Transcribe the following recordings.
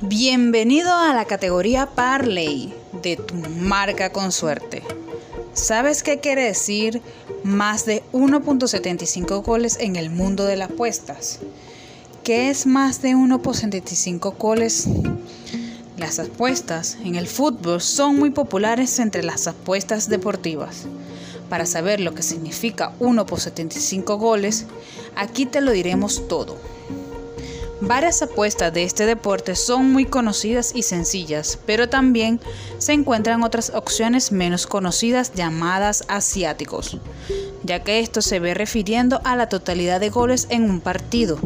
Bienvenido a la categoría Parley de tu marca con suerte. ¿Sabes qué quiere decir más de 1.75 goles en el mundo de las apuestas? ¿Qué es más de 1.75 goles? Las apuestas en el fútbol son muy populares entre las apuestas deportivas. Para saber lo que significa 1.75 goles, aquí te lo diremos todo. Varias apuestas de este deporte son muy conocidas y sencillas, pero también se encuentran otras opciones menos conocidas llamadas asiáticos, ya que esto se ve refiriendo a la totalidad de goles en un partido,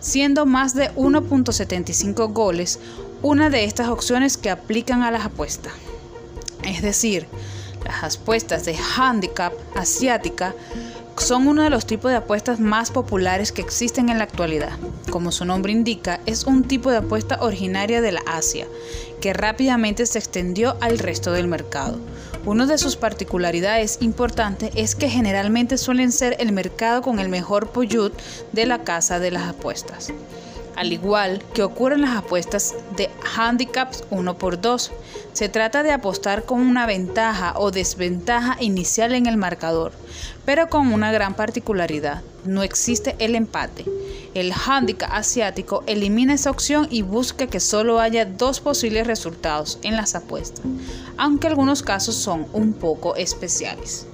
siendo más de 1.75 goles una de estas opciones que aplican a las apuestas. Es decir, las apuestas de handicap asiática son uno de los tipos de apuestas más populares que existen en la actualidad. Como su nombre indica, es un tipo de apuesta originaria de la Asia, que rápidamente se extendió al resto del mercado. Una de sus particularidades importantes es que generalmente suelen ser el mercado con el mejor puyut de la casa de las apuestas al igual que ocurre en las apuestas de handicaps 1 por 2 Se trata de apostar con una ventaja o desventaja inicial en el marcador, pero con una gran particularidad, no existe el empate. El handicap asiático elimina esa opción y busca que solo haya dos posibles resultados en las apuestas, aunque algunos casos son un poco especiales.